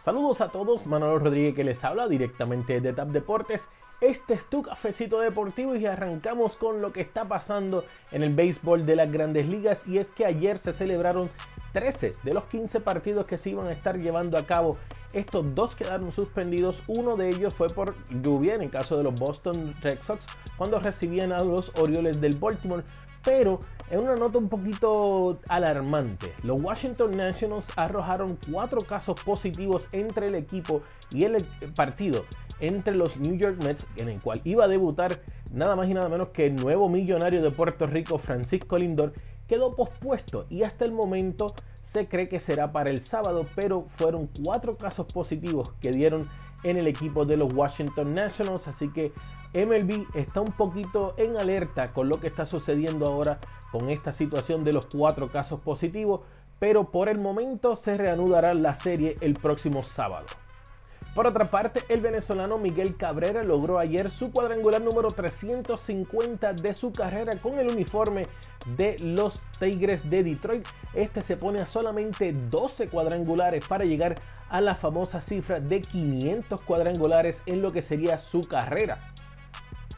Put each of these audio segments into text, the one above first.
Saludos a todos, Manolo Rodríguez que les habla directamente de TAP Deportes. Este es tu cafecito deportivo y arrancamos con lo que está pasando en el béisbol de las grandes ligas y es que ayer se celebraron 13 de los 15 partidos que se iban a estar llevando a cabo. Estos dos quedaron suspendidos, uno de ellos fue por lluvia en el caso de los Boston Red Sox cuando recibían a los Orioles del Baltimore, pero en una nota un poquito alarmante, los Washington Nationals arrojaron cuatro casos positivos entre el equipo y el partido entre los New York Mets, en el cual iba a debutar nada más y nada menos que el nuevo millonario de Puerto Rico, Francisco Lindor, quedó pospuesto y hasta el momento se cree que será para el sábado, pero fueron cuatro casos positivos que dieron en el equipo de los Washington Nationals, así que MLB está un poquito en alerta con lo que está sucediendo ahora con esta situación de los cuatro casos positivos, pero por el momento se reanudará la serie el próximo sábado. Por otra parte, el venezolano Miguel Cabrera logró ayer su cuadrangular número 350 de su carrera con el uniforme de los Tigres de Detroit. Este se pone a solamente 12 cuadrangulares para llegar a la famosa cifra de 500 cuadrangulares en lo que sería su carrera.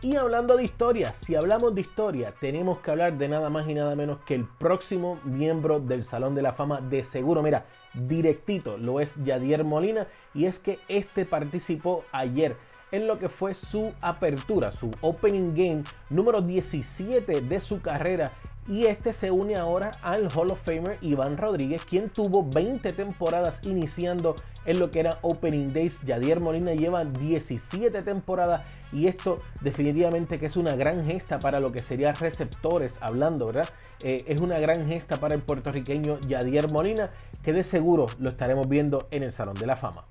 Y hablando de historia, si hablamos de historia, tenemos que hablar de nada más y nada menos que el próximo miembro del Salón de la Fama de seguro. Mira, directito lo es Yadier Molina y es que este participó ayer en lo que fue su apertura, su opening game número 17 de su carrera y este se une ahora al Hall of Famer Iván Rodríguez, quien tuvo 20 temporadas iniciando en lo que era Opening Days. Yadier Molina lleva 17 temporadas y esto definitivamente que es una gran gesta para lo que sería receptores hablando, ¿verdad? Eh, es una gran gesta para el puertorriqueño Yadier Molina, que de seguro lo estaremos viendo en el Salón de la Fama.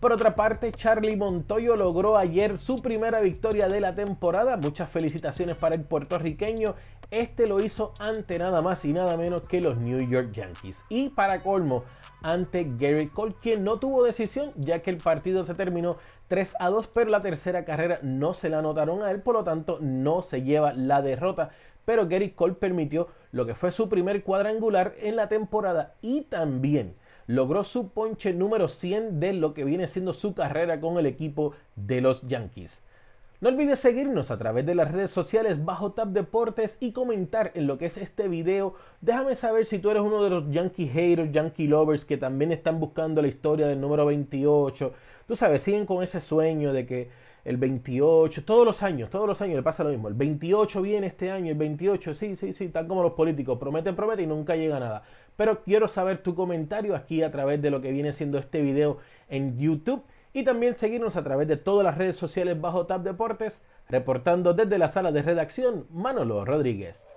Por otra parte, Charlie Montoyo logró ayer su primera victoria de la temporada. Muchas felicitaciones para el puertorriqueño. Este lo hizo ante nada más y nada menos que los New York Yankees. Y para colmo, ante Gary Cole, quien no tuvo decisión, ya que el partido se terminó 3 a 2, pero la tercera carrera no se la anotaron a él, por lo tanto no se lleva la derrota. Pero Gary Cole permitió lo que fue su primer cuadrangular en la temporada y también logró su ponche número 100 de lo que viene siendo su carrera con el equipo de los Yankees. No olvides seguirnos a través de las redes sociales bajo Tap Deportes y comentar en lo que es este video. Déjame saber si tú eres uno de los Yankee haters, Yankee lovers que también están buscando la historia del número 28. Tú sabes, siguen con ese sueño de que el 28, todos los años, todos los años le pasa lo mismo. El 28 viene este año, el 28, sí, sí, sí, tal como los políticos, prometen, prometen y nunca llega nada. Pero quiero saber tu comentario aquí a través de lo que viene siendo este video en YouTube y también seguirnos a través de todas las redes sociales bajo Tab Deportes, reportando desde la sala de redacción Manolo Rodríguez.